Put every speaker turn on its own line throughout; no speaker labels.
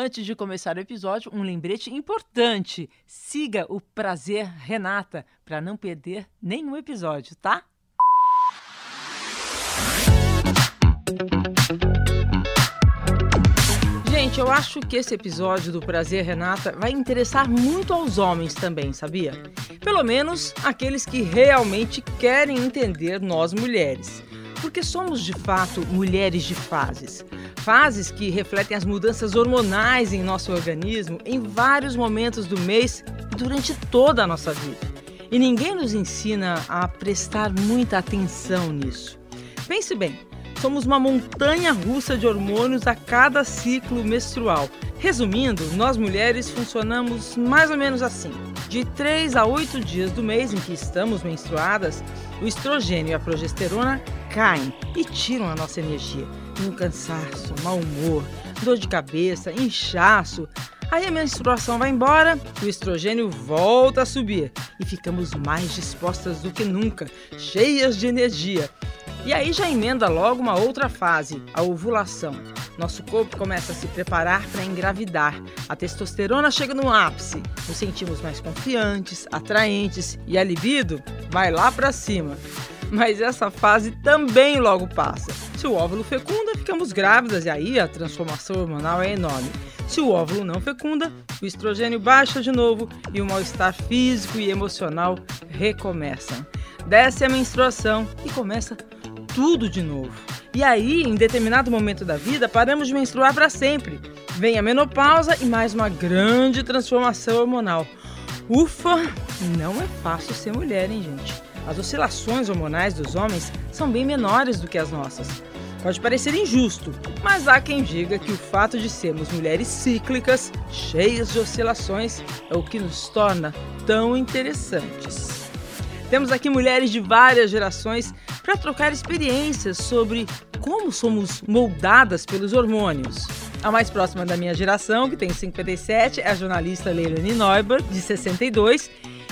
Antes de começar o episódio, um lembrete importante. Siga o Prazer Renata para não perder nenhum episódio, tá? Gente, eu acho que esse episódio do Prazer Renata vai interessar muito aos homens também, sabia? Pelo menos aqueles que realmente querem entender nós mulheres. Porque somos de fato mulheres de fases. Fases que refletem as mudanças hormonais em nosso organismo em vários momentos do mês e durante toda a nossa vida. E ninguém nos ensina a prestar muita atenção nisso. Pense bem, somos uma montanha russa de hormônios a cada ciclo menstrual. Resumindo, nós mulheres funcionamos mais ou menos assim. De 3 a 8 dias do mês em que estamos menstruadas, o estrogênio e a progesterona caem e tiram a nossa energia. Um cansaço, mau humor, dor de cabeça, inchaço. Aí a menstruação vai embora, o estrogênio volta a subir e ficamos mais dispostas do que nunca, cheias de energia. E aí já emenda logo uma outra fase, a ovulação. Nosso corpo começa a se preparar para engravidar. A testosterona chega no ápice. Nos sentimos mais confiantes, atraentes e a libido vai lá para cima. Mas essa fase também logo passa. Se o óvulo fecunda, ficamos grávidas e aí a transformação hormonal é enorme. Se o óvulo não fecunda, o estrogênio baixa de novo e o mal-estar físico e emocional recomeçam. Desce a menstruação e começa tudo de novo. E aí, em determinado momento da vida, paramos de menstruar para sempre. Vem a menopausa e mais uma grande transformação hormonal. Ufa, não é fácil ser mulher, hein, gente? As oscilações hormonais dos homens são bem menores do que as nossas. Pode parecer injusto, mas há quem diga que o fato de sermos mulheres cíclicas, cheias de oscilações, é o que nos torna tão interessantes. Temos aqui mulheres de várias gerações para trocar experiências sobre como somos moldadas pelos hormônios. A mais próxima da minha geração, que tem 57, é a jornalista Leilani Neuber, de 62,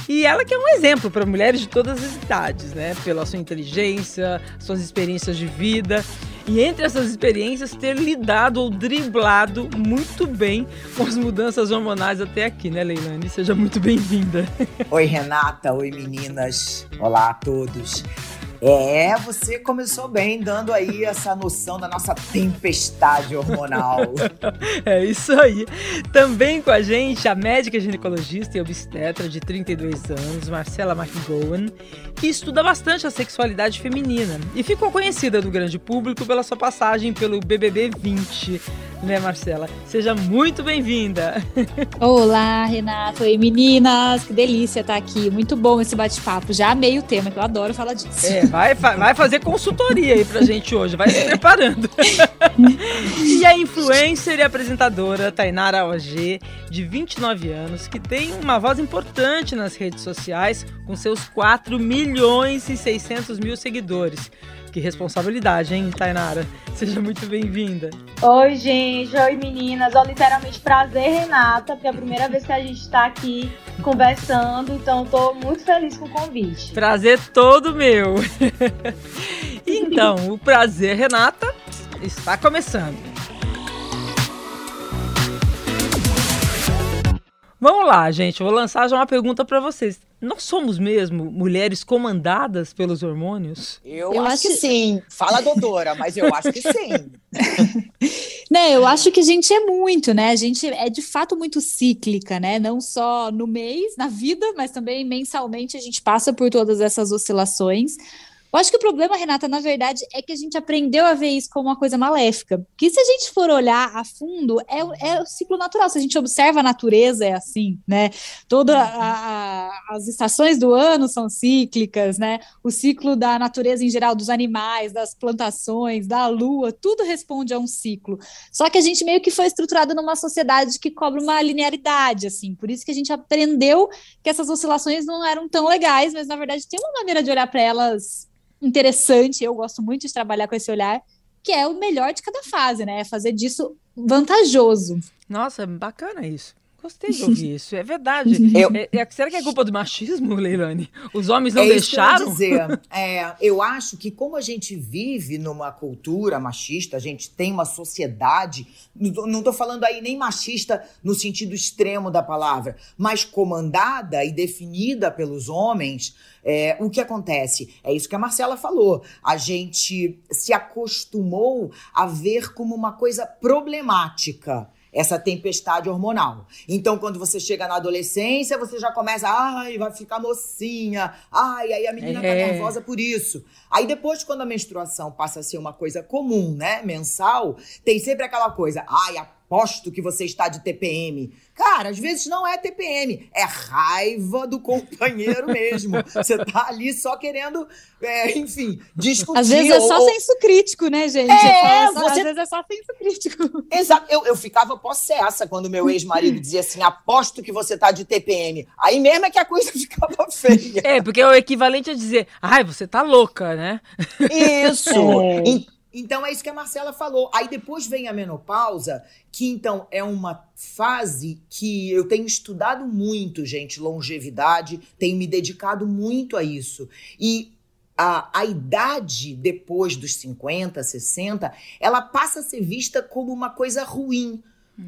e ela que é um exemplo para mulheres de todas as idades, né? Pela sua inteligência, suas experiências de vida. E entre essas experiências, ter lidado ou driblado muito bem com as mudanças hormonais até aqui, né, Leilani? Seja muito bem-vinda.
Oi, Renata. Oi, meninas. Olá a todos. É, você começou bem, dando aí essa noção da nossa tempestade hormonal.
é isso aí. Também com a gente a médica ginecologista e obstetra de 32 anos, Marcela McGowan, que estuda bastante a sexualidade feminina e ficou conhecida do grande público pela sua passagem pelo BBB 20 né, Marcela? Seja muito bem-vinda.
Olá, Renato. Oi, meninas. Que delícia estar aqui. Muito bom esse bate-papo. Já amei o tema, que eu adoro falar disso.
É, vai, vai fazer consultoria aí pra gente hoje. Vai se preparando. e a influencer e apresentadora Tainara OG, de 29 anos, que tem uma voz importante nas redes sociais, com seus 4 milhões e 600 mil seguidores. Que responsabilidade, hein, Tainara? Seja muito bem-vinda.
Oi, gente. Oi, meninas. Ó, literalmente prazer, Renata, porque é a primeira vez que a gente está aqui conversando, então estou muito feliz com o convite.
Prazer todo meu. então, o prazer, Renata, está começando. Vamos lá, gente. Eu vou lançar já uma pergunta para vocês. Nós somos mesmo mulheres comandadas pelos hormônios?
Eu, eu acho, acho que sim. Fala, doutora, mas eu acho que sim.
né, eu acho que a gente é muito, né? A gente é de fato muito cíclica, né? Não só no mês, na vida, mas também mensalmente a gente passa por todas essas oscilações. Eu acho que o problema, Renata, na verdade, é que a gente aprendeu a ver isso como uma coisa maléfica. Que se a gente for olhar a fundo, é, é o ciclo natural. Se a gente observa a natureza, é assim, né? Todas as estações do ano são cíclicas, né? O ciclo da natureza em geral, dos animais, das plantações, da lua, tudo responde a um ciclo. Só que a gente meio que foi estruturado numa sociedade que cobra uma linearidade, assim. Por isso que a gente aprendeu que essas oscilações não eram tão legais, mas na verdade tem uma maneira de olhar para elas interessante, eu gosto muito de trabalhar com esse olhar, que é o melhor de cada fase, né? É fazer disso vantajoso.
Nossa, bacana isso. Gostei de ouvir isso, é verdade. Eu... É, é, será que é culpa do machismo, Leilani? Os homens não
é
deixaram?
Isso que eu, dizer. é, eu acho que como a gente vive numa cultura machista, a gente tem uma sociedade, não estou falando aí nem machista no sentido extremo da palavra, mas comandada e definida pelos homens, é, o que acontece? É isso que a Marcela falou. A gente se acostumou a ver como uma coisa problemática essa tempestade hormonal. Então, quando você chega na adolescência, você já começa, ai, vai ficar mocinha, ai, aí a menina tá é. nervosa por isso. Aí depois, quando a menstruação passa a ser uma coisa comum, né, mensal, tem sempre aquela coisa, ai, a aposto que você está de TPM. Cara, às vezes não é TPM, é raiva do companheiro mesmo. Você tá ali só querendo, é, enfim, discutir.
Às vezes é só ou... senso crítico, né, gente? É, você... Às vezes é só senso crítico.
Exato. Eu, eu ficava possessa quando meu ex-marido dizia assim: aposto que você tá de TPM. Aí mesmo é que a coisa ficava feia.
É, porque é o equivalente a dizer, ai, você tá louca, né?
Isso. É. Então é isso que a Marcela falou. Aí depois vem a menopausa, que então é uma fase que eu tenho estudado muito, gente, longevidade, tenho me dedicado muito a isso. E a, a idade depois dos 50, 60, ela passa a ser vista como uma coisa ruim.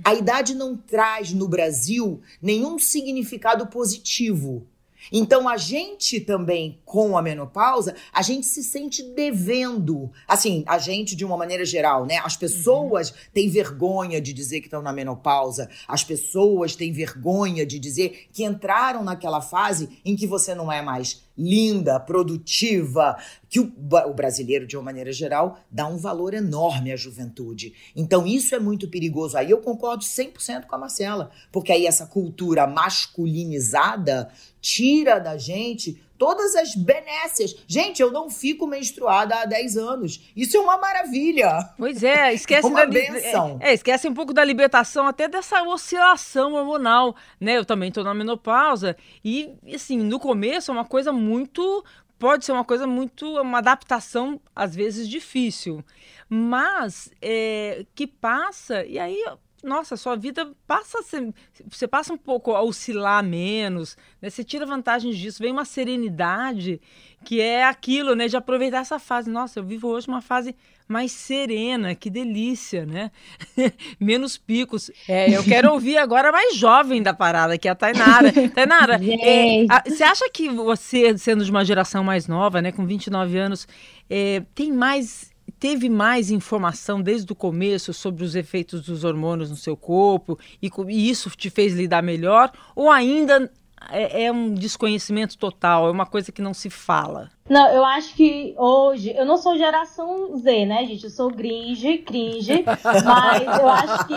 A idade não traz no Brasil nenhum significado positivo. Então a gente também com a menopausa, a gente se sente devendo. Assim, a gente de uma maneira geral, né? As pessoas uhum. têm vergonha de dizer que estão na menopausa. As pessoas têm vergonha de dizer que entraram naquela fase em que você não é mais linda, produtiva, que o, o, brasileiro, de uma maneira geral, dá um valor enorme à juventude. Então, isso é muito perigoso. Aí eu concordo 100% com a Marcela, porque aí essa cultura masculinizada tira da gente todas as benécias. Gente, eu não fico menstruada há 10 anos. Isso é uma maravilha.
Pois é, esquece
uma
da
benção.
É, é, esquece um pouco da libertação até dessa oscilação hormonal, né? Eu também tô na menopausa e assim, no começo é uma coisa muito pode ser uma coisa muito uma adaptação às vezes difícil, mas é, que passa e aí nossa, sua vida passa a ser, você passa um pouco a oscilar menos, né? Você tira vantagens disso, vem uma serenidade que é aquilo, né, de aproveitar essa fase. Nossa, eu vivo hoje uma fase mais serena, que delícia, né? Menos picos. É, eu quero ouvir agora a mais jovem da parada, que é a Tainara. Tainara, é, a, você acha que você, sendo de uma geração mais nova, né, com 29 anos, é, tem mais teve mais informação desde o começo sobre os efeitos dos hormônios no seu corpo e, e isso te fez lidar melhor? Ou ainda é, é, um desconhecimento total, é uma coisa que não se fala?
Não, eu acho que hoje, eu não sou geração Z, né, gente? Eu sou cringe, cringe, mas eu acho que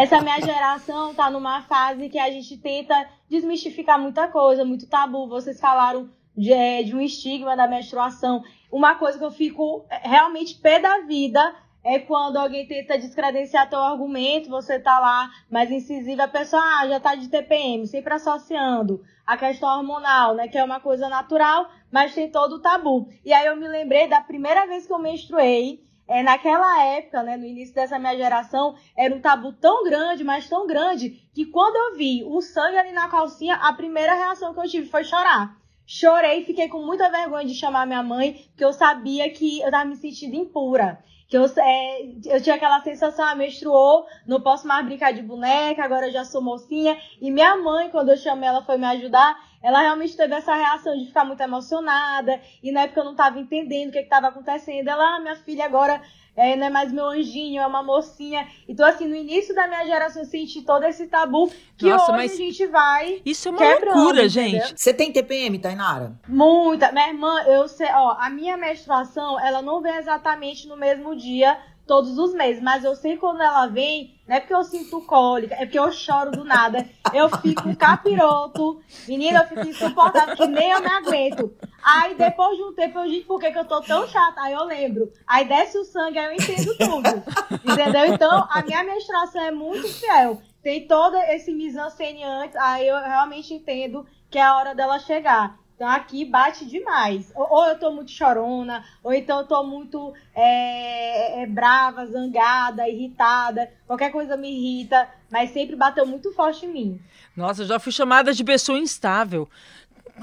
essa minha geração tá numa fase que a gente tenta desmistificar muita coisa, muito tabu. Vocês falaram de, é, de um estigma da menstruação. Uma coisa que eu fico é, realmente pé da vida é quando alguém tenta descredenciar teu argumento, você tá lá mais incisiva, a pessoa ah, já tá de TPM, sempre associando a questão hormonal, né, que é uma coisa natural, mas tem todo o tabu. E aí eu me lembrei da primeira vez que eu menstruei, é, naquela época, né, no início dessa minha geração, era um tabu tão grande, mas tão grande, que quando eu vi o sangue ali na calcinha, a primeira reação que eu tive foi chorar. Chorei, fiquei com muita vergonha de chamar minha mãe, porque eu sabia que eu tava me sentindo impura. Que eu, é, eu tinha aquela sensação, ah, menstruou, não posso mais brincar de boneca, agora eu já sou mocinha. E minha mãe, quando eu chamei ela, foi me ajudar. Ela realmente teve essa reação de ficar muito emocionada. E na época eu não estava entendendo o que estava acontecendo. Ela, ah, minha filha agora é, não é mais meu anjinho, é uma mocinha. Então, assim, no início da minha geração, eu senti todo esse tabu que Nossa, hoje a gente vai.
Isso é uma loucura, gente.
Você tem TPM, Tainara?
Muita. Minha irmã, eu sei, ó, a minha menstruação, ela não vem exatamente no mesmo dia todos os meses, mas eu sei quando ela vem, não é porque eu sinto cólica, é porque eu choro do nada. Eu fico capiroto, menina, eu fico insuportável, que nem eu me aguento. Aí depois de um tempo eu digo por que, que eu tô tão chata, aí eu lembro. Aí desce o sangue, aí eu entendo tudo. Entendeu? Então a minha menstruação é muito fiel. Tem todo esse mise-en-scène antes, aí eu realmente entendo que é a hora dela chegar. Então aqui bate demais. Ou, ou eu tô muito chorona, ou então eu tô muito é, é, brava, zangada, irritada. Qualquer coisa me irrita, mas sempre bateu muito forte em mim.
Nossa, eu já fui chamada de pessoa instável.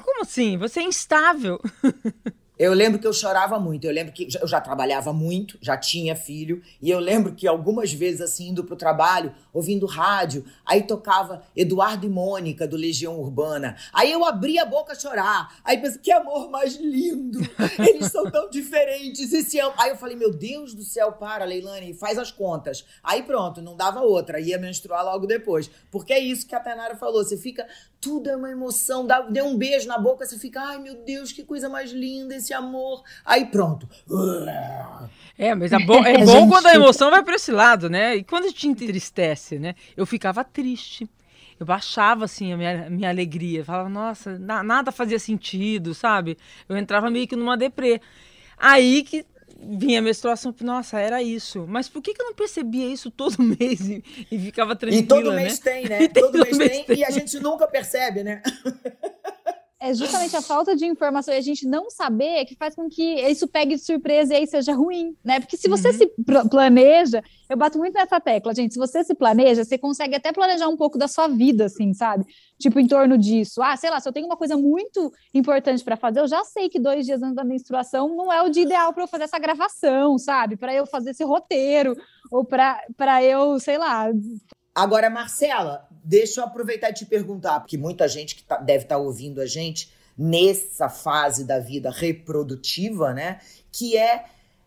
Como assim? Você é instável?
Eu lembro que eu chorava muito. Eu lembro que eu já trabalhava muito, já tinha filho. E eu lembro que algumas vezes, assim, indo pro trabalho, ouvindo rádio, aí tocava Eduardo e Mônica, do Legião Urbana. Aí eu abria a boca a chorar. Aí pensei, que amor mais lindo! Eles são tão diferentes e se amam. Aí eu falei, meu Deus do céu, para, Leilani, faz as contas. Aí pronto, não dava outra. Ia menstruar logo depois. Porque é isso que a Tainara falou. Você fica, tudo é uma emoção. Dá, dê um beijo na boca, você fica, ai meu Deus, que coisa mais linda esse amor. Aí pronto.
É, mas é bom, é bom quando a emoção vai para esse lado, né? E quando te entristece, né? Eu ficava triste. Eu baixava, assim, a minha, minha alegria. Falava, nossa, na, nada fazia sentido, sabe? Eu entrava meio que numa deprê. Aí que vinha a menstruação, nossa, era isso. Mas por que, que eu não percebia isso todo mês e, e ficava tranquila,
E todo mês né? tem, né? Todo, todo mês, mês tem, tem, e a gente nunca percebe, né?
é justamente a falta de informação e a gente não saber que faz com que isso pegue de surpresa e aí seja ruim, né? Porque se você uhum. se planeja, eu bato muito nessa tecla, gente. Se você se planeja, você consegue até planejar um pouco da sua vida, assim, sabe? Tipo, em torno disso. Ah, sei lá, se eu tenho uma coisa muito importante para fazer, eu já sei que dois dias antes da menstruação não é o dia ideal para eu fazer essa gravação, sabe? Para eu fazer esse roteiro, ou para eu, sei lá,
Agora, Marcela, deixa eu aproveitar e te perguntar, porque muita gente que tá, deve estar tá ouvindo a gente nessa fase da vida reprodutiva, né? Que é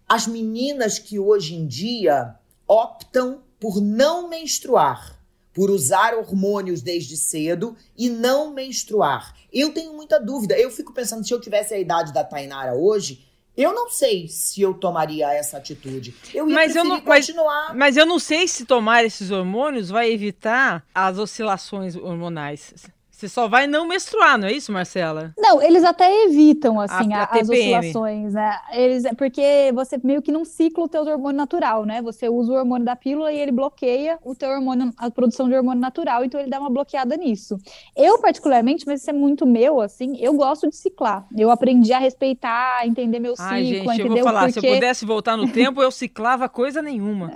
as meninas que hoje em dia optam por não menstruar, por usar hormônios desde cedo e não menstruar. Eu tenho muita dúvida. Eu fico pensando, se eu tivesse a idade da Tainara hoje, eu não sei se eu tomaria essa atitude. Eu ia mas eu não, continuar.
Mas, mas eu não sei se tomar esses hormônios vai evitar as oscilações hormonais. Você só vai não menstruar, não é isso, Marcela?
Não, eles até evitam, assim, a, a as oscilações, né? Eles, é porque você meio que não cicla o teu hormônio natural, né? Você usa o hormônio da pílula e ele bloqueia o teu hormônio, a produção de hormônio natural, então ele dá uma bloqueada nisso. Eu, particularmente, mas isso é muito meu, assim, eu gosto de ciclar. Eu aprendi a respeitar, a entender meu ciclo, Ai, gente,
eu vou falar, porque... se eu pudesse voltar no tempo, eu ciclava coisa nenhuma.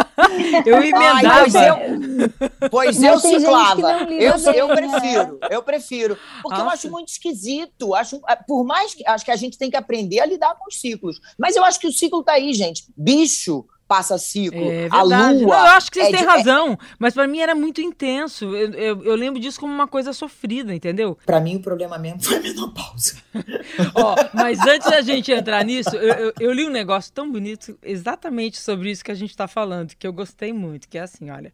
eu emendava. Ai, pois
eu, pois eu ciclava. Eu, eu prefiro prefiro, eu prefiro. Porque Nossa. eu acho muito esquisito. Acho, é, por mais que acho que a gente tem que aprender a lidar com os ciclos. Mas eu acho que o ciclo tá aí, gente. Bicho passa ciclo. É a lua. Não, eu
acho que vocês é têm de... razão, é... mas para mim era muito intenso. Eu, eu, eu, lembro disso como uma coisa sofrida, entendeu?
Para mim o problema mesmo foi a menopausa.
Ó, mas antes da gente entrar nisso, eu, eu, li um negócio tão bonito exatamente sobre isso que a gente está falando, que eu gostei muito, que é assim, olha.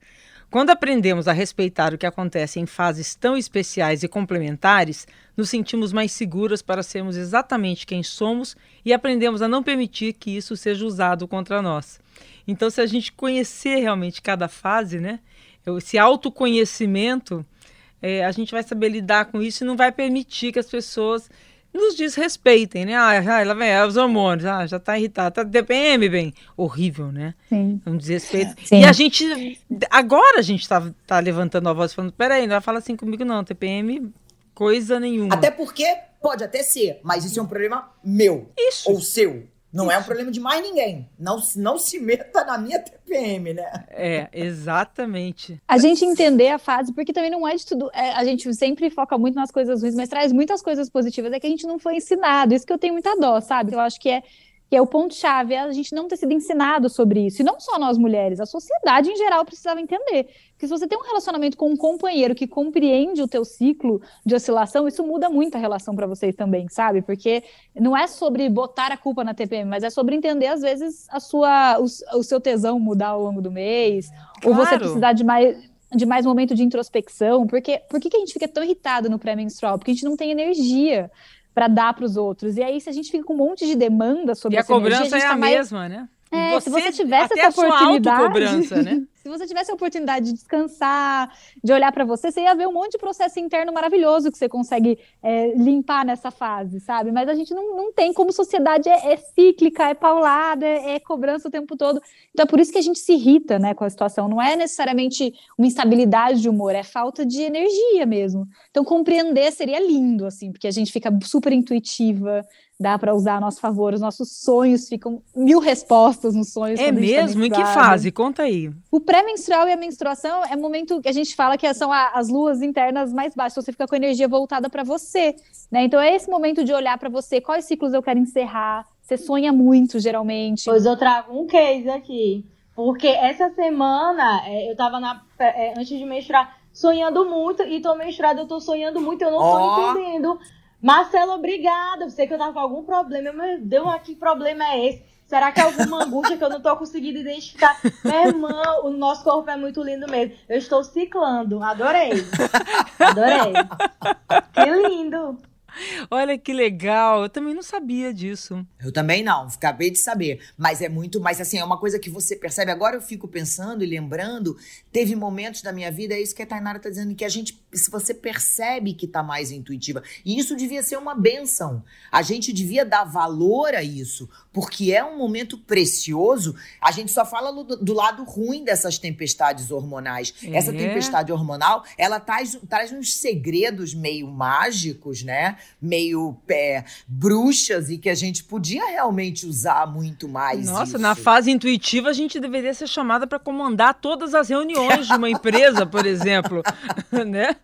Quando aprendemos a respeitar o que acontece em fases tão especiais e complementares, nos sentimos mais seguras para sermos exatamente quem somos e aprendemos a não permitir que isso seja usado contra nós. Então, se a gente conhecer realmente cada fase, né, esse autoconhecimento, é, a gente vai saber lidar com isso e não vai permitir que as pessoas nos desrespeitem, né? Ah, ela vem, é os hormônios, ah, já tá irritado, tá DPM, bem, horrível, né? Sim. Um desrespeito. Sim. E a gente, agora a gente tá, tá levantando a voz falando, peraí, não vai falar assim comigo não, TPM, coisa nenhuma.
Até porque pode até ser, mas isso é um problema meu. Isso. Ou seu. Não Isso. é um problema de mais ninguém. Não, não se meta na minha TPM, né?
É, exatamente.
A gente entender a fase, porque também não é de tudo. É, a gente sempre foca muito nas coisas ruins, mas traz muitas coisas positivas. É que a gente não foi ensinado. Isso que eu tenho muita dó, sabe? Eu acho que é que é o ponto-chave, é a gente não ter sido ensinado sobre isso. E não só nós mulheres, a sociedade em geral precisava entender. Porque se você tem um relacionamento com um companheiro que compreende o teu ciclo de oscilação, isso muda muito a relação para vocês também, sabe? Porque não é sobre botar a culpa na TPM, mas é sobre entender, às vezes, a sua, o, o seu tesão mudar ao longo do mês, claro. ou você precisar de mais de mais momento de introspecção, porque por que, que a gente fica tão irritado no pré-menstrual? Porque a gente não tem energia para dar para os outros. E aí, se a gente fica com um monte de demanda sobre
e a cobrança energia, a é a tá mais... mesma, né?
É, você, se você tivesse essa oportunidade.
cobrança, né?
Se você tivesse a oportunidade de descansar, de olhar para você, você ia ver um monte de processo interno maravilhoso que você consegue é, limpar nessa fase, sabe? Mas a gente não, não tem, como sociedade é, é cíclica, é paulada, é, é, cobrança o tempo todo. Então é por isso que a gente se irrita né, com a situação. Não é necessariamente uma instabilidade de humor, é falta de energia mesmo. Então compreender seria lindo, assim, porque a gente fica super intuitiva, dá para usar a nosso favor. Os nossos sonhos ficam mil respostas nos sonhos.
É tá mesmo? Tá em que fase? Conta aí.
O pré-menstrual e a menstruação é o momento que a gente fala que são as luas internas mais baixas. Você fica com a energia voltada para você, né? Então é esse momento de olhar para você. Quais ciclos eu quero encerrar? Você sonha muito, geralmente.
Pois eu trago um case aqui. Porque essa semana é, eu tava na, é, antes de menstruar sonhando muito e tô menstruada, eu tô sonhando muito, eu não oh. tô entendendo Marcelo, obrigada. Você que eu tava com algum problema. Meu Deus, que problema é esse? Será que é alguma angústia que eu não tô conseguindo identificar? Meu irmão, o nosso corpo é muito lindo mesmo. Eu estou ciclando. Adorei. Adorei. Que lindo.
Olha que legal, eu também não sabia disso.
Eu também não, acabei de saber. Mas é muito, mas assim, é uma coisa que você percebe. Agora eu fico pensando e lembrando, teve momentos da minha vida, é isso que a Tainara tá dizendo, que a gente, se você percebe que tá mais intuitiva. E isso devia ser uma benção. A gente devia dar valor a isso, porque é um momento precioso. A gente só fala do, do lado ruim dessas tempestades hormonais. É. Essa tempestade hormonal, ela traz, traz uns segredos meio mágicos, né? Meio é, bruxas e que a gente podia realmente usar muito mais.
Nossa,
isso.
na fase intuitiva a gente deveria ser chamada para comandar todas as reuniões de uma empresa, por exemplo, né?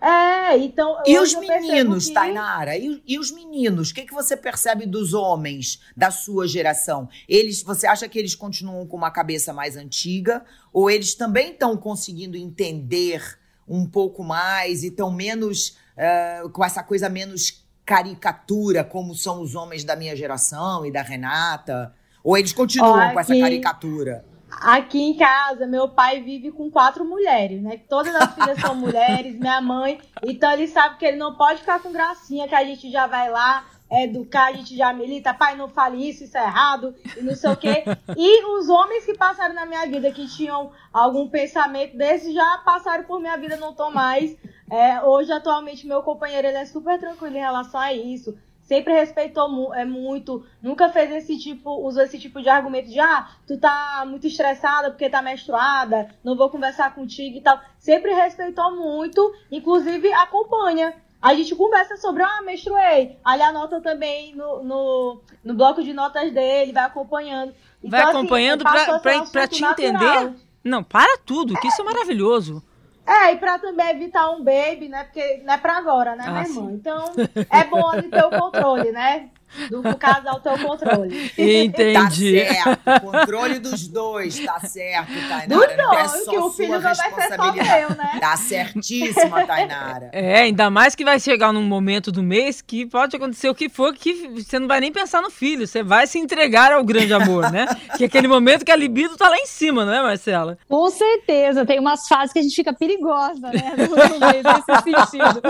É, então.
E os meninos, que... Tainara? E, e, os meninos? O que, que você percebe dos homens da sua geração? Eles, você acha que eles continuam com uma cabeça mais antiga ou eles também estão conseguindo entender um pouco mais e estão menos uh, com essa coisa menos caricatura, como são os homens da minha geração e da Renata? Ou eles continuam aqui, com essa caricatura?
Aqui em casa, meu pai vive com quatro mulheres, né? Todas as filhas são mulheres, minha mãe. Então ele sabe que ele não pode ficar com gracinha, que a gente já vai lá educar, a gente já milita, pai, não fale isso, isso é errado, e não sei o quê. E os homens que passaram na minha vida, que tinham algum pensamento desse, já passaram por minha vida, não tô mais. É, hoje, atualmente, meu companheiro, ele é super tranquilo em relação a isso. Sempre respeitou mu é, muito, nunca fez esse tipo, usou esse tipo de argumento de ah, tu tá muito estressada porque tá menstruada, não vou conversar contigo e tal. Sempre respeitou muito, inclusive acompanha. A gente conversa sobre, ah, menstruei. Aí anota também no, no, no bloco de notas dele, vai acompanhando.
Então, vai assim, acompanhando assim, pra, pra, pra te natural. entender? Não, para tudo, que isso é maravilhoso.
É, e pra também evitar um baby, né? Porque não é pra agora, né, ah, minha irmã? Então, é bom ele ter o controle, né? Do, do casal ter o controle.
Entendi.
Tá certo. Controle dos dois, tá certo, Tainara.
Dos dois, não é que o filho não vai ser só meu, né?
Tá certíssima, Tainara.
É, ainda mais que vai chegar num momento do mês que pode acontecer o que for, que você não vai nem pensar no filho, você vai se entregar ao grande amor, né? que é aquele momento que a libido tá lá em cima, não é, Marcela?
Com certeza, tem umas fases que a gente fica perigosa, né? No mês, nesse sentido.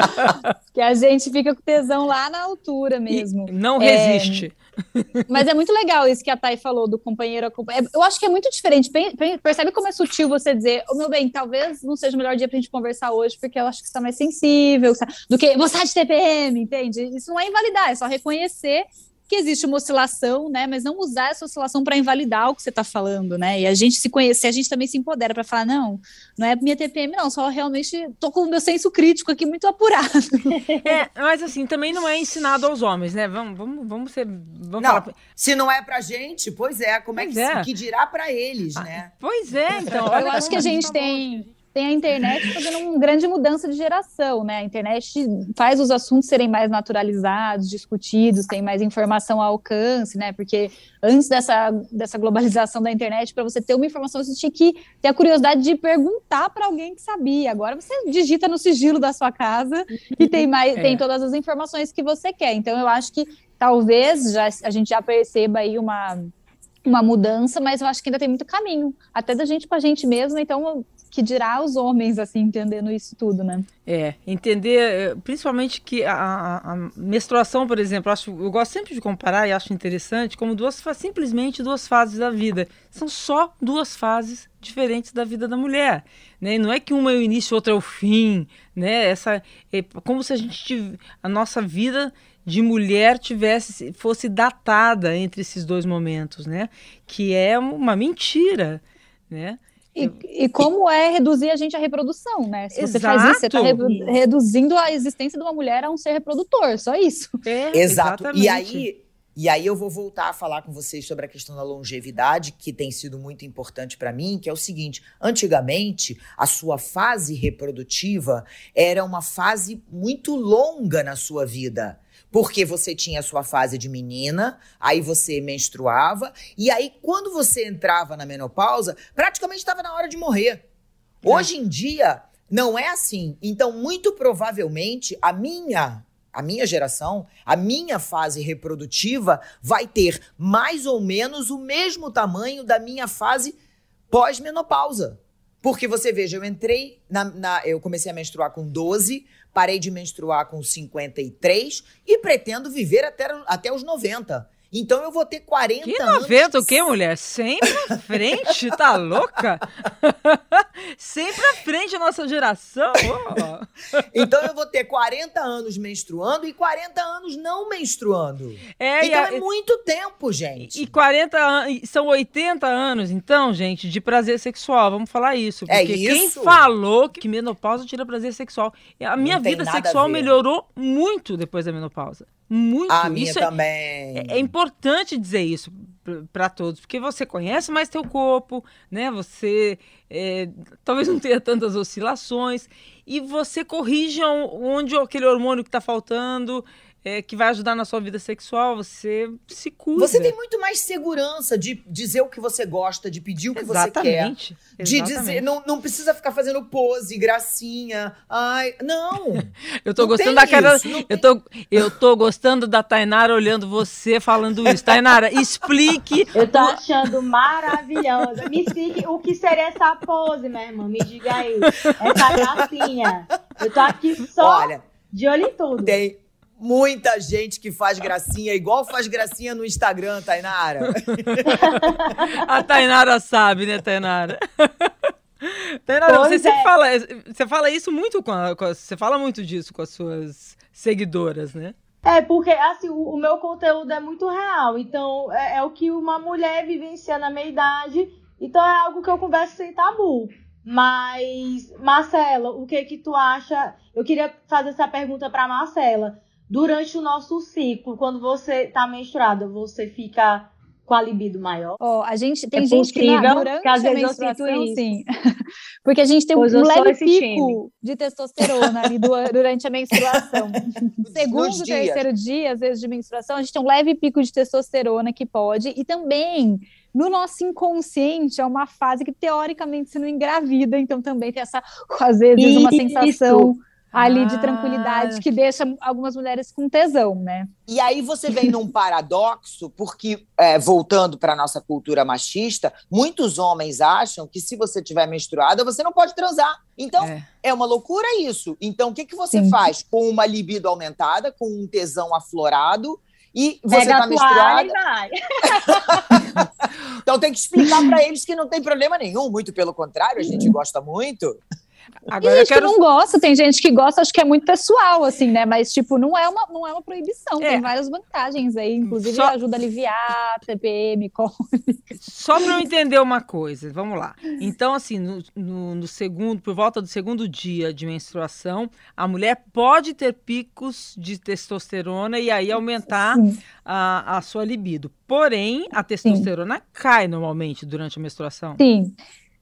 Que a gente fica com tesão lá na altura mesmo.
E não resiste.
É, mas é muito legal isso que a Thay falou do companheiro acompanhar. Eu acho que é muito diferente. Percebe como é sutil você dizer, oh, meu bem, talvez não seja o melhor dia pra gente conversar hoje, porque eu acho que você tá mais sensível do que você de TPM, entende? Isso não é invalidar, é só reconhecer que existe uma oscilação, né? Mas não usar essa oscilação para invalidar o que você está falando, né? E a gente se conhecer, a gente também se empodera para falar, não, não é minha TPM, não, só realmente tô com o meu senso crítico aqui muito apurado.
É, mas assim, também não é ensinado aos homens, né? Vamos, vamos, vamos ser. Vamos
não, falar... se não é pra gente, pois é, como pois é que, é. que dirá para eles, ah, né?
Pois é, então.
Eu acho que a gente tem tem a internet fazendo uma grande mudança de geração, né? A internet faz os assuntos serem mais naturalizados, discutidos, tem mais informação ao alcance, né? Porque antes dessa, dessa globalização da internet, para você ter uma informação, você tinha que ter a curiosidade de perguntar para alguém que sabia. Agora você digita no sigilo da sua casa e tem mais, é. tem todas as informações que você quer. Então eu acho que talvez já, a gente já perceba aí uma uma mudança, mas eu acho que ainda tem muito caminho, até da gente com a gente mesmo. Então, que dirá os homens, assim, entendendo isso tudo, né?
É, entender, eh, principalmente que a, a, menstruação, por exemplo, eu, acho, eu gosto sempre de comparar e acho interessante como duas simplesmente duas fases da vida. São só duas fases diferentes da vida da mulher, né? Não é que uma é o início, outra é o fim, né? Essa é como se a gente a nossa vida de mulher tivesse fosse datada entre esses dois momentos, né? Que é uma mentira, né?
E, e, como é reduzir a gente à reprodução, né? Se você Exato. faz isso, você está reduzindo a existência de uma mulher a um ser reprodutor, só isso.
É, Exato. Exatamente. E aí, e aí eu vou voltar a falar com vocês sobre a questão da longevidade, que tem sido muito importante para mim, que é o seguinte: antigamente, a sua fase reprodutiva era uma fase muito longa na sua vida. Porque você tinha a sua fase de menina, aí você menstruava, e aí quando você entrava na menopausa, praticamente estava na hora de morrer. É. Hoje em dia, não é assim. Então, muito provavelmente, a minha a minha geração, a minha fase reprodutiva vai ter mais ou menos o mesmo tamanho da minha fase pós-menopausa. Porque você veja, eu entrei na, na, Eu comecei a menstruar com 12, parei de menstruar com 53 e pretendo viver até, até os 90. Então eu vou ter 40
que
anos.
90 o quê, mulher? Sempre à frente, tá louca? Sempre à frente a nossa geração. Oh.
então eu vou ter 40 anos menstruando e 40 anos não menstruando. É, então a... é muito tempo, gente.
E 40 anos, são 80 anos, então, gente, de prazer sexual. Vamos falar isso. É porque é isso? quem falou que menopausa tira prazer sexual? A minha vida sexual melhorou muito depois da menopausa. Muito.
A minha
isso
é também.
É, é, importante dizer isso para todos, porque você conhece mais teu corpo, né? Você é, talvez não tenha tantas oscilações e você corrige onde aquele hormônio que está faltando é, que vai ajudar na sua vida sexual, você se cuida.
Você tem muito mais segurança de dizer o que você gosta, de pedir o que Exatamente. você quer. De Exatamente. dizer, não, não precisa ficar fazendo pose, gracinha. Ai, não.
eu tô não gostando da cara. eu, tô, eu tô gostando da Tainara olhando você falando isso. Tainara, explique.
Eu tô achando maravilhosa. Me explique o que seria essa pose, minha irmã. Me diga aí. Essa gracinha. Eu tô aqui só Olha, de olho em tudo.
Tem muita gente que faz gracinha, igual faz gracinha no Instagram, Tainara.
A Tainara sabe, né, Tainara? Tainara, você sempre é. fala, você fala isso muito com, a, com a, você fala muito disso com as suas seguidoras, né?
É, porque assim, o, o meu conteúdo é muito real, então é, é, o que uma mulher vivencia na meia idade, então é algo que eu converso sem tabu. Mas, Marcela, o que que tu acha? Eu queria fazer essa pergunta para Marcela durante o nosso ciclo, quando você está menstruada, você fica com a libido maior?
Oh, a gente tem é gente que na, durante que às vezes a menstruação, sim. Porque a gente tem pois um leve pico time. de testosterona ali durante a menstruação. Segundo, terceiro dia, às vezes de menstruação, a gente tem um leve pico de testosterona que pode e também no nosso inconsciente é uma fase que teoricamente se não engravida, então também tem essa às vezes uma sensação ali ah. de tranquilidade que deixa algumas mulheres com tesão, né?
E aí você vem num paradoxo, porque, é, voltando para a nossa cultura machista, muitos homens acham que se você tiver menstruada, você não pode transar. Então, é, é uma loucura isso. Então, o que, que você Sim. faz com uma libido aumentada, com um tesão aflorado, e você Pega tá menstruada. então tem que explicar para eles que não tem problema nenhum, muito pelo contrário, a gente gosta muito.
Agora tem gente quero... que não gosta, tem gente que gosta, acho que é muito pessoal, assim, né? Mas, tipo, não é uma, não é uma proibição, é. tem várias vantagens aí, inclusive Só... ajuda a aliviar TPM, cólica.
Só para eu entender uma coisa, vamos lá. Então, assim, no, no, no, segundo, por volta do segundo dia de menstruação, a mulher pode ter picos de testosterona e aí aumentar a, a sua libido. Porém, a testosterona Sim. cai normalmente durante a menstruação.
Sim.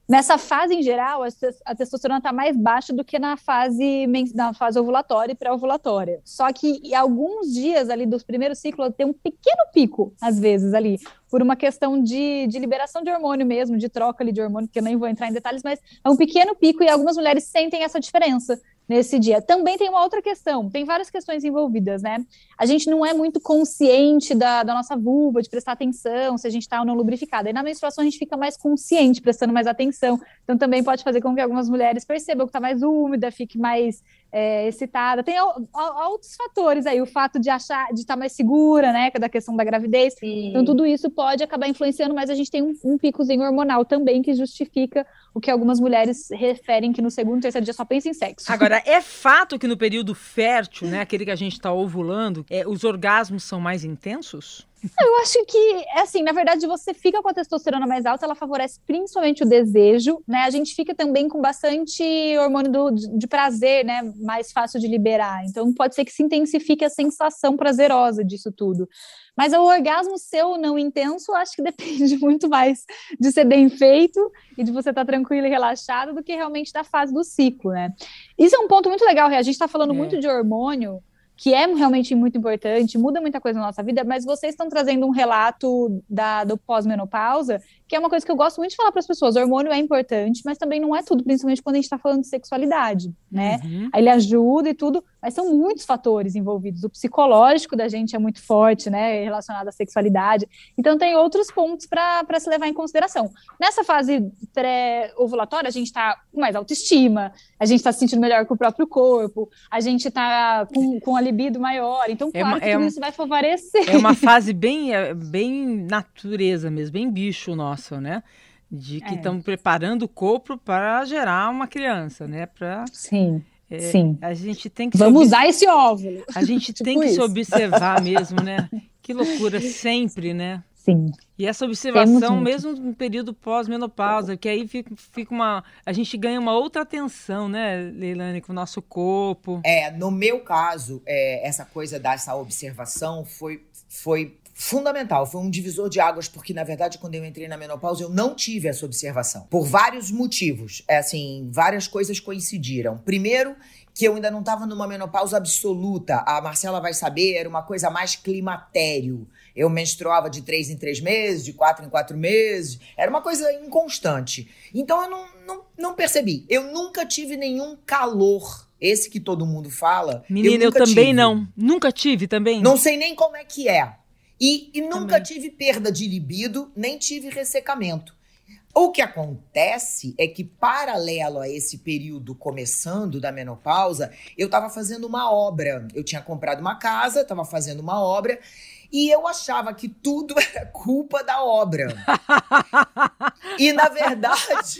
Nessa fase, em geral, a testosterona está mais baixa do que na fase, na fase ovulatória e pré-ovulatória. Só que alguns dias ali dos primeiros ciclos tem um pequeno pico, às vezes, ali, por uma questão de, de liberação de hormônio mesmo, de troca ali de hormônio, que eu nem vou entrar em detalhes, mas é um pequeno pico e algumas mulheres sentem essa diferença nesse dia. Também tem uma outra questão, tem várias questões envolvidas, né? A gente não é muito consciente da, da nossa vulva, de prestar atenção, se a gente está ou não lubrificada. E na menstruação a gente fica mais consciente, prestando mais atenção. Então também pode fazer com que algumas mulheres percebam que está mais úmida, fique mais é, excitada. Tem outros fatores aí, o fato de achar, de estar tá mais segura, né, da questão da gravidez. Sim. Então tudo isso pode acabar influenciando, mas a gente tem um, um picozinho hormonal também que justifica o que algumas mulheres referem que no segundo, terceiro dia só pensa em sexo.
Agora, é fato que no período fértil, né, aquele que a gente está ovulando, é, os orgasmos são mais intensos?
Eu acho que, assim, na verdade, você fica com a testosterona mais alta, ela favorece principalmente o desejo, né? A gente fica também com bastante hormônio do, de prazer, né? Mais fácil de liberar. Então, pode ser que se intensifique a sensação prazerosa disso tudo. Mas o orgasmo seu não intenso, acho que depende muito mais de ser bem feito e de você estar tá tranquilo e relaxado do que realmente da fase do ciclo, né? Isso é um ponto muito legal, a gente está falando é. muito de hormônio, que é realmente muito importante, muda muita coisa na nossa vida, mas vocês estão trazendo um relato da, do pós-menopausa, que é uma coisa que eu gosto muito de falar para as pessoas. O hormônio é importante, mas também não é tudo, principalmente quando a gente está falando de sexualidade, né? Uhum. Aí ele ajuda e tudo, mas são muitos fatores envolvidos. O psicológico da gente é muito forte, né? Relacionado à sexualidade. Então tem outros pontos para se levar em consideração. Nessa fase pré-ovulatória, a gente está com mais autoestima, a gente está se sentindo melhor com o próprio corpo, a gente está com, com a libido maior. Então, é claro é uma, que tudo é isso vai favorecer.
É uma fase bem, é, bem natureza mesmo, bem bicho nosso, né? De que estamos é. preparando o corpo para gerar uma criança, né? Pra,
Sim. É, Sim.
A gente tem que
Vamos usar esse óvulo.
A gente tipo tem que isso. se observar mesmo, né? Que loucura sempre, né?
Sim.
E essa observação, mesmo no período pós-menopausa, que aí fica, fica, uma. A gente ganha uma outra atenção, né, Leilane, com o nosso corpo.
É, no meu caso, é, essa coisa dessa observação foi, foi fundamental, foi um divisor de águas, porque na verdade, quando eu entrei na menopausa, eu não tive essa observação. Por vários motivos. É assim, várias coisas coincidiram. Primeiro, que eu ainda não estava numa menopausa absoluta. A Marcela vai saber, era uma coisa mais climatério. Eu menstruava de três em três meses, de quatro em quatro meses. Era uma coisa inconstante. Então eu não, não, não percebi. Eu nunca tive nenhum calor. Esse que todo mundo fala.
Menina, eu, eu também tive. não. Nunca tive também.
Não sei nem como é que é. E, e nunca também. tive perda de libido, nem tive ressecamento. O que acontece é que, paralelo a esse período começando da menopausa, eu estava fazendo uma obra. Eu tinha comprado uma casa, estava fazendo uma obra e eu achava que tudo era culpa da obra. e na verdade.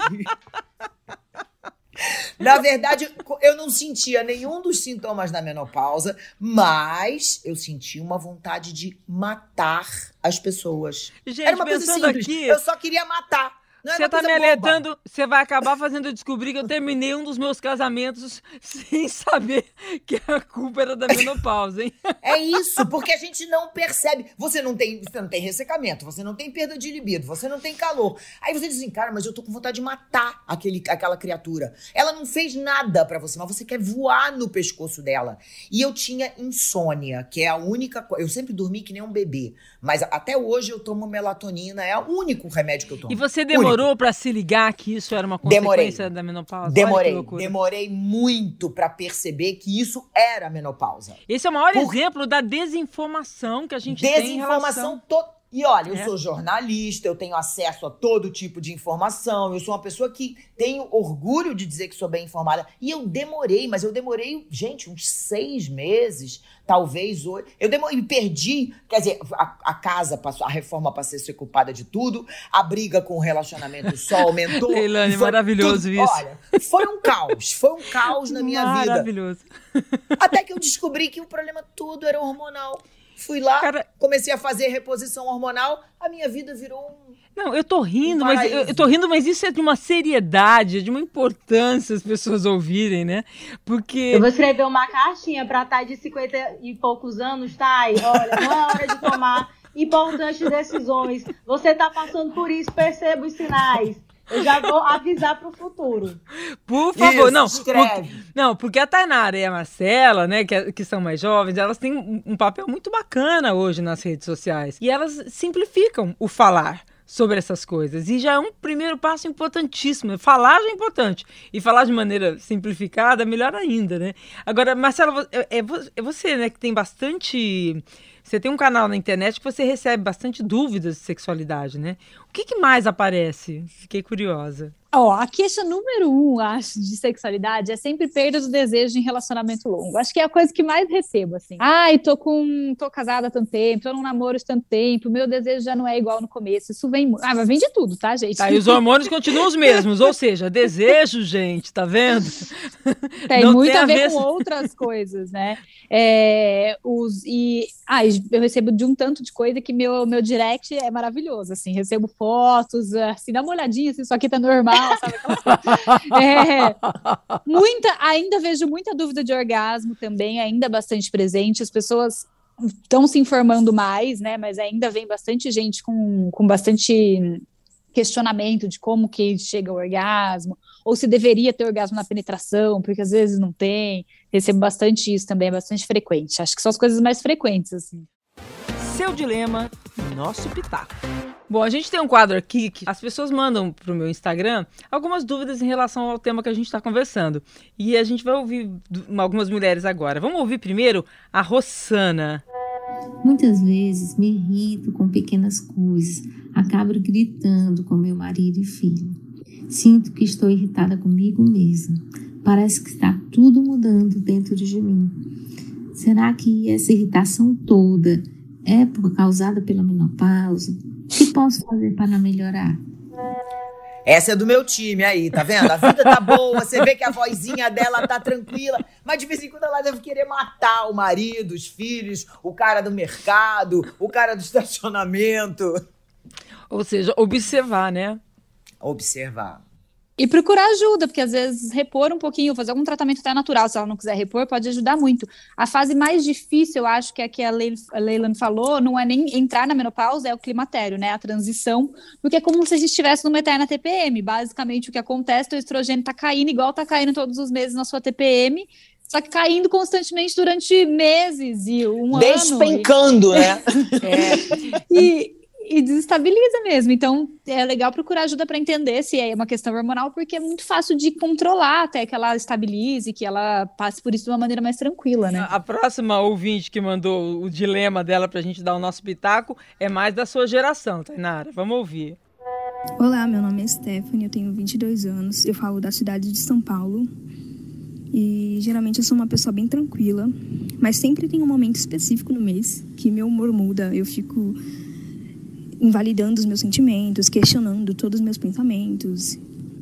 Na verdade, eu não sentia nenhum dos sintomas da menopausa, mas eu sentia uma vontade de matar as pessoas.
Gente, Era uma coisa simples. Aqui...
Eu só queria matar.
Você é tá me alertando, você vai acabar fazendo eu descobrir que eu terminei um dos meus casamentos sem saber que a culpa era da menopausa, hein?
É isso, porque a gente não percebe. Você não tem, você não tem ressecamento, você não tem perda de libido, você não tem calor. Aí você diz assim, cara, mas eu tô com vontade de matar aquele, aquela criatura. Ela não fez nada para você, mas você quer voar no pescoço dela. E eu tinha insônia, que é a única coisa. Eu sempre dormi que nem um bebê, mas até hoje eu tomo melatonina, é o único remédio que eu tomo.
E você demorou demorou para se ligar que isso era uma consequência demorei. da menopausa?
Demorei. Demorei muito para perceber que isso era menopausa.
Esse é o maior Por... exemplo da desinformação que a gente desinformação tem
Desinformação total. E olha, eu é. sou jornalista, eu tenho acesso a todo tipo de informação, eu sou uma pessoa que tenho orgulho de dizer que sou bem informada. E eu demorei, mas eu demorei, gente, uns seis meses, talvez oito. Eu demorei, perdi. Quer dizer, a, a, casa passou, a reforma passou a ser culpada de tudo, a briga com o relacionamento só aumentou.
Leilane, maravilhoso tudo. isso.
Olha, foi um caos, foi um caos na minha
maravilhoso.
vida. Maravilhoso. Até que eu descobri que o problema tudo era hormonal. Fui lá, Cara... comecei a fazer reposição hormonal, a minha vida virou um.
Não, eu tô rindo, um mas eu, eu, tô rindo, mas isso é de uma seriedade, de uma importância as pessoas ouvirem, né? Porque.
Eu vou escrever uma caixinha pra estar de 50 e poucos anos, tá? E olha, não é hora de tomar importantes decisões. Você tá passando por isso, perceba os sinais. Eu já vou avisar para o futuro.
Por favor, Isso, não. Porque, não, porque a Tainara e a Marcela, né, que, que são mais jovens, elas têm um, um papel muito bacana hoje nas redes sociais. E elas simplificam o falar sobre essas coisas. E já é um primeiro passo importantíssimo. Falar já é importante. E falar de maneira simplificada, melhor ainda, né? Agora, Marcelo, é, é, é você, né, que tem bastante. Você tem um canal na internet que você recebe bastante dúvidas de sexualidade, né? O que, que mais aparece? Fiquei curiosa.
Ó, a queixa número um, acho, de sexualidade é sempre perda do desejo em relacionamento longo. Acho que é a coisa que mais recebo, assim. Ai, tô com. tô casada há tanto tempo, tô num namoro há tanto tempo, meu desejo já não é igual no começo. Isso vem. Ah, mas vem de tudo, tá, gente?
Tá, e os hormônios continuam os mesmos, ou seja, desejo, gente, tá vendo?
Tem não muito tem a, ver, a ver com outras coisas, né? É, os, e ah, eu recebo de um tanto de coisa que meu, meu direct é maravilhoso, assim, recebo fotos, assim, dá uma olhadinha se isso aqui tá normal sabe? É, muita, ainda vejo muita dúvida de orgasmo também, ainda bastante presente. As pessoas estão se informando mais, né? Mas ainda vem bastante gente com, com bastante questionamento de como que chega ao orgasmo, ou se deveria ter orgasmo na penetração, porque às vezes não tem. Recebo bastante isso também, é bastante frequente. Acho que são as coisas mais frequentes, assim.
Seu dilema, nosso pitaco. Bom, a gente tem um quadro aqui que as pessoas mandam para o meu Instagram algumas dúvidas em relação ao tema que a gente está conversando. E a gente vai ouvir algumas mulheres agora. Vamos ouvir primeiro a Rossana.
Muitas vezes me irrito com pequenas coisas, acabo gritando com meu marido e filho. Sinto que estou irritada comigo mesma. Parece que está tudo mudando dentro de mim. Será que essa irritação toda é por causada pela menopausa? O que posso fazer para melhorar?
Essa é do meu time aí, tá vendo? A vida tá boa, você vê que a vozinha dela tá tranquila, mas de vez em quando ela deve querer matar o marido, os filhos, o cara do mercado, o cara do estacionamento.
Ou seja, observar, né?
Observar.
E procurar ajuda, porque às vezes repor um pouquinho, fazer algum tratamento até natural, se ela não quiser repor, pode ajudar muito. A fase mais difícil, eu acho que é a que a Leilan falou, não é nem entrar na menopausa, é o climatério, né? A transição, porque é como se a gente estivesse numa eterna TPM. Basicamente, o que acontece, o estrogênio tá caindo igual tá caindo todos os meses na sua TPM, só que caindo constantemente durante meses e um
Despencando,
ano.
Despencando,
né? é. e, e desestabiliza mesmo. Então, é legal procurar ajuda para entender se é uma questão hormonal, porque é muito fácil de controlar até que ela estabilize, que ela passe por isso de uma maneira mais tranquila, né?
A, próxima ouvinte que mandou o dilema dela para a gente dar o nosso pitaco é mais da sua geração, Tainara. Vamos ouvir.
Olá, meu nome é Stephanie, eu tenho 22 anos, eu falo da cidade de São Paulo. E geralmente eu sou uma pessoa bem tranquila, mas sempre tem um momento específico no mês que meu humor muda, eu fico invalidando os meus sentimentos, questionando todos os meus pensamentos,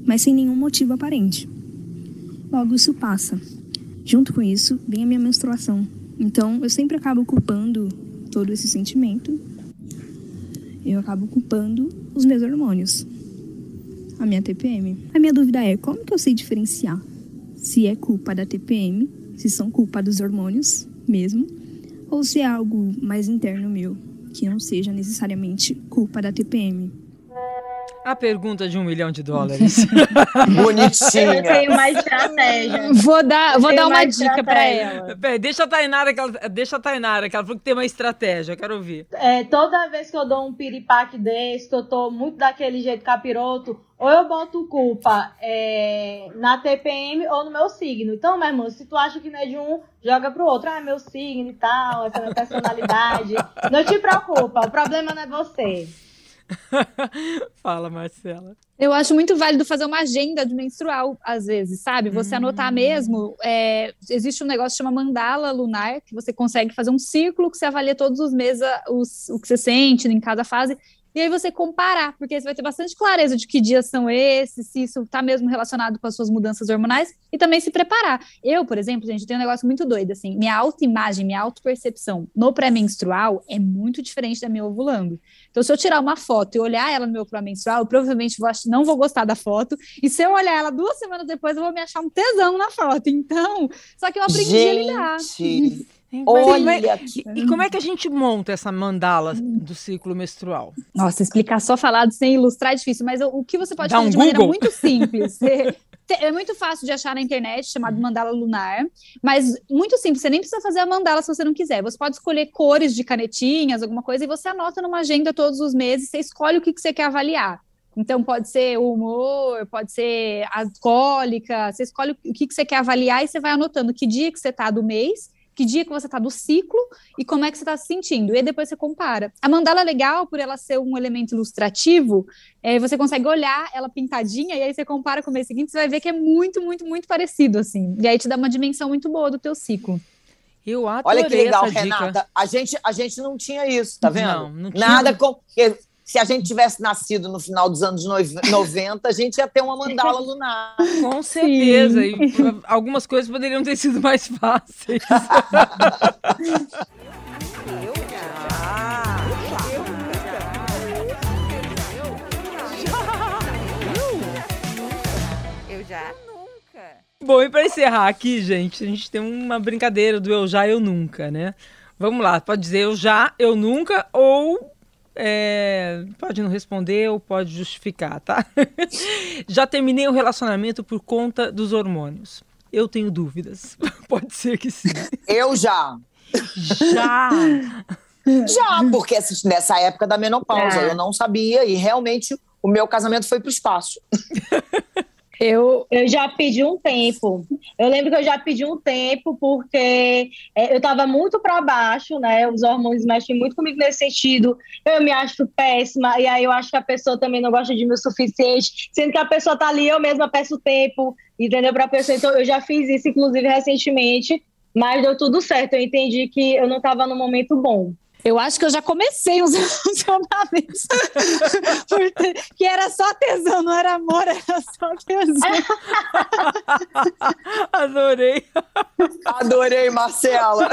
mas sem nenhum motivo aparente. Logo, isso passa. Junto com isso, vem a minha menstruação. Então, eu sempre acabo culpando todo esse sentimento. Eu acabo culpando os meus hormônios, a minha TPM. A minha dúvida é: como que eu sei diferenciar se é culpa da TPM, se são culpa dos hormônios mesmo, ou se é algo mais interno meu? Que não seja necessariamente culpa da TPM.
A pergunta de um milhão de dólares.
Bonitinha.
Eu tenho uma estratégia.
Vou dar, vou dar uma, uma dica para ela.
Peraí, deixa a Tainara, que ela, deixa a Tainara, que ela falou que tem uma estratégia, eu quero ouvir.
É, toda vez que eu dou um piripaque desse, que eu tô muito daquele jeito capiroto, ou eu boto culpa é, na TPM ou no meu signo. Então, meu irmão, se tu acha que não é de um, joga pro outro. Ah, meu signo e tal, essa minha personalidade. não te preocupa, o problema não é você.
Fala, Marcela.
Eu acho muito válido fazer uma agenda de menstrual, às vezes, sabe? Você hum. anotar mesmo. É, existe um negócio que chama mandala lunar, que você consegue fazer um círculo que você avalia todos os meses os, o que você sente em cada fase e aí você comparar, porque você vai ter bastante clareza de que dias são esses, se isso está mesmo relacionado com as suas mudanças hormonais, e também se preparar. Eu, por exemplo, gente, tenho um negócio muito doido, assim, minha autoimagem, minha autopercepção no pré-menstrual é muito diferente da minha ovulando. Então, se eu tirar uma foto e olhar ela no meu pré-menstrual, eu provavelmente vou, não vou gostar da foto, e se eu olhar ela duas semanas depois, eu vou me achar um tesão na foto. Então, só que eu aprendi
gente.
a lidar.
Olha
E como é que a gente monta essa mandala do ciclo menstrual?
Nossa, explicar só falado sem ilustrar é difícil, mas o, que você pode
Dá
fazer
um
de
Google.
maneira muito simples. É muito fácil de achar na internet, chamado mandala lunar, mas muito simples, você nem precisa fazer a mandala se você não quiser. Você pode escolher cores de canetinhas, alguma coisa, e você anota numa agenda todos os meses, você escolhe o que, que você quer avaliar. Então, pode ser o humor, pode ser a cólica, você escolhe o que, que você quer avaliar e você vai anotando que dia que você está do mês que dia que você está do ciclo e como é que você está se sentindo. E depois você compara. A mandala é legal por ela ser um elemento ilustrativo, é, você consegue olhar ela pintadinha e aí você compara com o mês seguinte, você vai ver que é muito, muito, muito parecido, assim. E aí te dá uma dimensão muito boa do teu ciclo.
Eu adorei
Olha que legal, Renata.
Dica.
A gente, a gente não tinha isso, tá vendo?
Não, não tinha.
Nada com. Se a gente tivesse nascido no final dos anos 90, a gente ia ter uma mandala lunar.
Com certeza. E algumas coisas poderiam ter sido mais fáceis.
Eu já. Eu já. Nunca.
Bom, e para encerrar aqui, gente, a gente tem uma brincadeira do eu já, eu nunca, né? Vamos lá, pode dizer eu já, eu nunca, ou é, pode não responder ou pode justificar, tá? Já terminei o relacionamento por conta dos hormônios. Eu tenho dúvidas. Pode ser que sim.
Eu já.
Já!
Já, porque nessa época da menopausa é. eu não sabia e realmente o meu casamento foi pro espaço.
Eu, eu já pedi um tempo. Eu lembro que eu já pedi um tempo porque é, eu estava muito para baixo, né? Os hormônios mexem muito comigo nesse sentido. Eu me acho péssima e aí eu acho que a pessoa também não gosta de mim o suficiente, sendo que a pessoa tá ali, eu mesma peço tempo, entendeu? Para a pessoa. Então eu já fiz isso, inclusive recentemente, mas deu tudo certo. Eu entendi que eu não estava no momento bom.
Eu acho que eu já comecei uns relacionamentos. que era só tesão, não era amor, era só tesão.
Adorei.
Adorei, Marcela.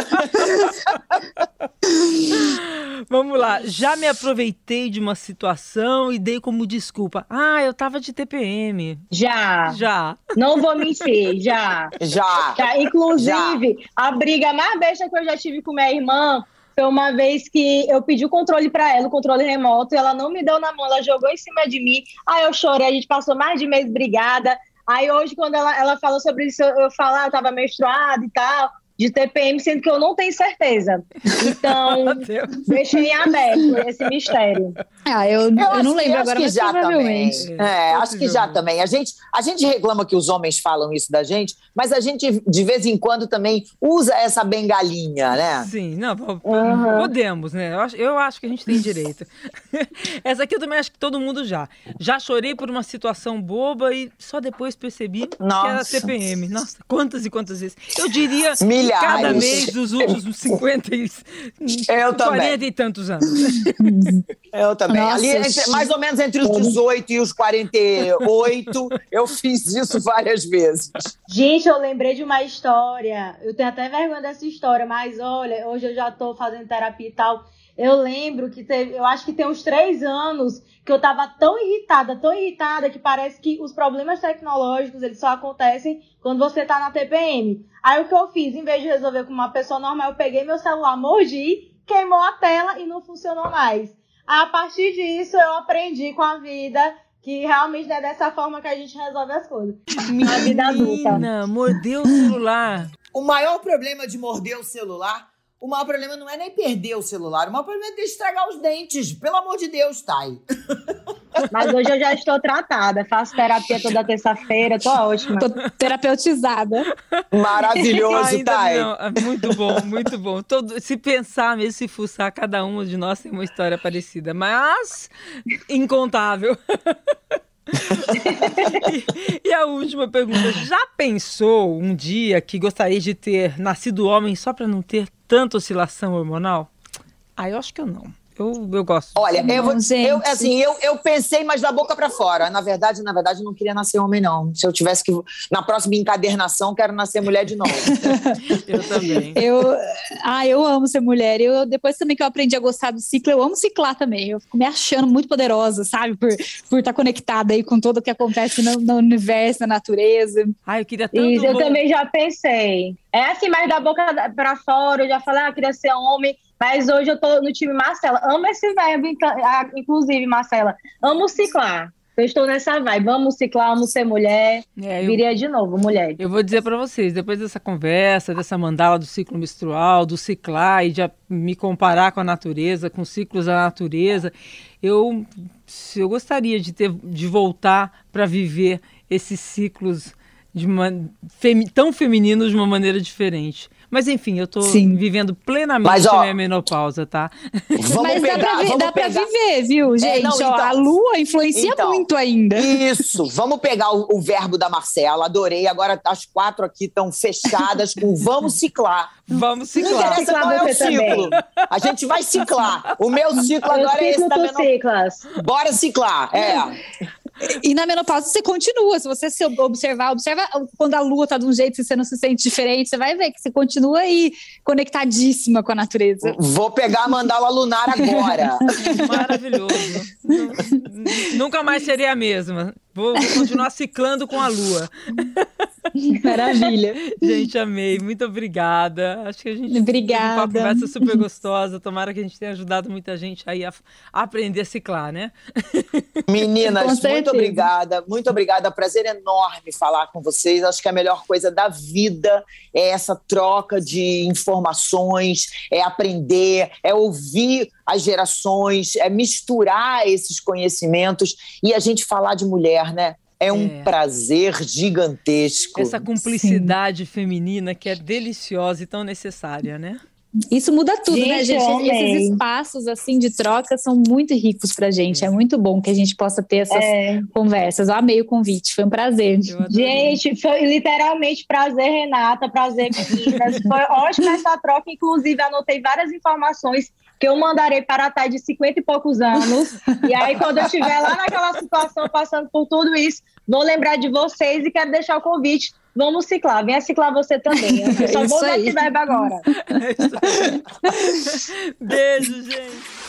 Vamos lá. Já me aproveitei de uma situação e dei como desculpa. Ah, eu tava de TPM.
Já.
Já.
Não vou mentir, já.
Já.
já. Inclusive, já. a briga mais besta que eu já tive com minha irmã foi uma vez que eu pedi o controle para ela, o controle remoto, e ela não me deu na mão, ela jogou em cima de mim. Aí eu chorei, a gente passou mais de mês brigada. Aí hoje, quando ela, ela falou sobre isso, eu, eu falo, ah, eu tava menstruada e tal de TPM, sendo que eu não tenho certeza. Então, deixei em aberto esse mistério.
Ah, eu, eu, eu não lembro agora,
que
mas
já
provavelmente.
Também. É, acho que já também. A gente, a gente reclama que os homens falam isso da gente, mas a gente, de vez em quando, também usa essa bengalinha, né?
Sim, não, uhum. podemos, né? Eu acho, eu acho que a gente tem direito. essa aqui eu também acho que todo mundo já. Já chorei por uma situação boba e só depois percebi Nossa. que era TPM. Nossa, quantas e quantas vezes. Eu diria...
Milhares.
Cada mês dos últimos 50 e,
eu
40
também.
e tantos anos.
Eu também.
Nossa,
Ali, entre, mais ou menos entre os 18 e os 48, eu fiz isso várias vezes.
Gente, eu lembrei de uma história. Eu tenho até vergonha dessa história, mas olha, hoje eu já tô fazendo terapia e tal. Eu lembro que teve, eu acho que tem uns três anos que eu tava tão irritada, tão irritada, que parece que os problemas tecnológicos eles só acontecem quando você tá na TPM. Aí o que eu fiz, em vez de resolver com uma pessoa normal, eu peguei meu celular, mordi, queimou a tela e não funcionou mais. A partir disso, eu aprendi com a vida que realmente é dessa forma que a gente resolve as coisas.
Minha vida adulta. mordeu o celular.
O maior problema de morder o celular o maior problema não é nem perder o celular, o maior problema é estragar os dentes. Pelo amor de Deus, Thay.
Mas hoje eu já estou tratada, faço terapia toda terça-feira, tô ótima.
Tô terapeutizada.
Maravilhoso, Thay.
É muito bom, muito bom. Todo, se pensar mesmo, se fuçar, cada um de nós tem uma história parecida, mas incontável. e, a última pergunta: já pensou um dia que gostaria de ter nascido homem só para não ter tanta oscilação hormonal? Ah, eu acho que eu não. Eu, eu gosto.
Olha, eu, vou, eu, assim, eu, eu pensei, mas da boca para fora. Na verdade, na verdade, não queria nascer homem, não. Se eu tivesse que. Na próxima encadernação, quero nascer mulher de novo.
eu também.
Eu, ah, eu amo ser mulher. Eu, depois também que eu aprendi a gostar do ciclo, eu amo ciclar também. Eu fico me achando muito poderosa, sabe? Por, por estar conectada aí com tudo o que acontece no, no universo, na natureza.
Ah, eu queria tanto.
Isso, eu também já pensei. É assim, mas da boca para fora, eu já falei, ah, queria ser homem. Mas hoje eu tô no time Marcela. Amo esse verbo, inclusive, Marcela. Amo ciclar. Eu estou nessa vibe. Vamos ciclar, vamos ser mulher. É, eu, Viria de novo, mulher.
Eu vou dizer para vocês, depois dessa conversa, dessa mandala do ciclo menstrual, do ciclar e de me comparar com a natureza, com ciclos da natureza, eu, eu gostaria de, ter, de voltar para viver esses ciclos de uma, femi, tão femininos de uma maneira diferente. Mas enfim, eu tô Sim. vivendo plenamente Mas, ó, a minha menopausa, tá?
Mas pegar, dá, pra, dá pra, viver, viu, gente? É, não, então, ó, a lua influencia então, muito ainda.
Isso, vamos pegar o, o, verbo da Marcela, adorei. Agora as quatro aqui estão fechadas com vamos ciclar.
Vamos ciclar. Não interessa
qual é o ciclo. Também. A gente vai ciclar. O meu ciclo agora é esse da menopausa. Bora ciclar, é.
E na menopausa você continua. Se você se observar, observa quando a lua tá de um jeito que você não se sente diferente, você vai ver que você continua aí conectadíssima com a natureza.
Vou pegar a mandala lunar agora.
Maravilhoso. Nunca mais seria a mesma. Vou, vou continuar ciclando com a lua.
Maravilha.
Gente, amei. Muito obrigada. Acho que a gente
obrigada.
uma conversa super gostosa. Tomara que a gente tenha ajudado muita gente aí a, a aprender a ciclar, né?
Meninas, muito obrigada. Muito obrigada. Prazer enorme falar com vocês. Acho que a melhor coisa da vida é essa troca de informações, é aprender, é ouvir as gerações, é misturar esses conhecimentos e a gente falar de mulher, né? É um é. prazer gigantesco.
Essa cumplicidade Sim. feminina que é deliciosa e tão necessária, né?
Isso muda tudo, né, gente, né, gente? Esses espaços assim de troca são muito ricos pra gente. É muito bom que a gente possa ter essas é. conversas. Eu amei o convite, foi um prazer.
Gente, foi literalmente prazer, Renata, prazer, meninas. foi ótima essa troca. Inclusive, anotei várias informações que eu mandarei para a Thay de 50 e poucos anos. e aí, quando eu estiver lá naquela situação, passando por tudo isso, vou lembrar de vocês e quero deixar o convite. Vamos ciclar, venha ciclar você também. Eu só vou dar esse vibe agora.
Beijo, gente.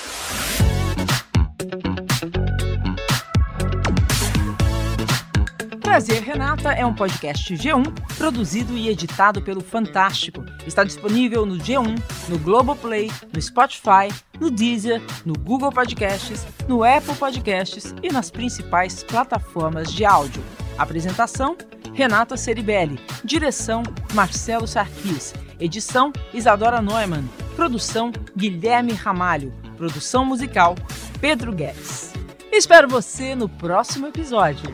Prazer Renata é um podcast G1 produzido e editado pelo Fantástico. Está disponível no G1, no Globoplay, no Spotify, no Deezer, no Google Podcasts, no Apple Podcasts e nas principais plataformas de áudio. Apresentação: Renata Ceribelli. Direção: Marcelo Sarquis. Edição: Isadora Neumann. Produção: Guilherme Ramalho. Produção musical: Pedro Guedes. Espero você no próximo episódio.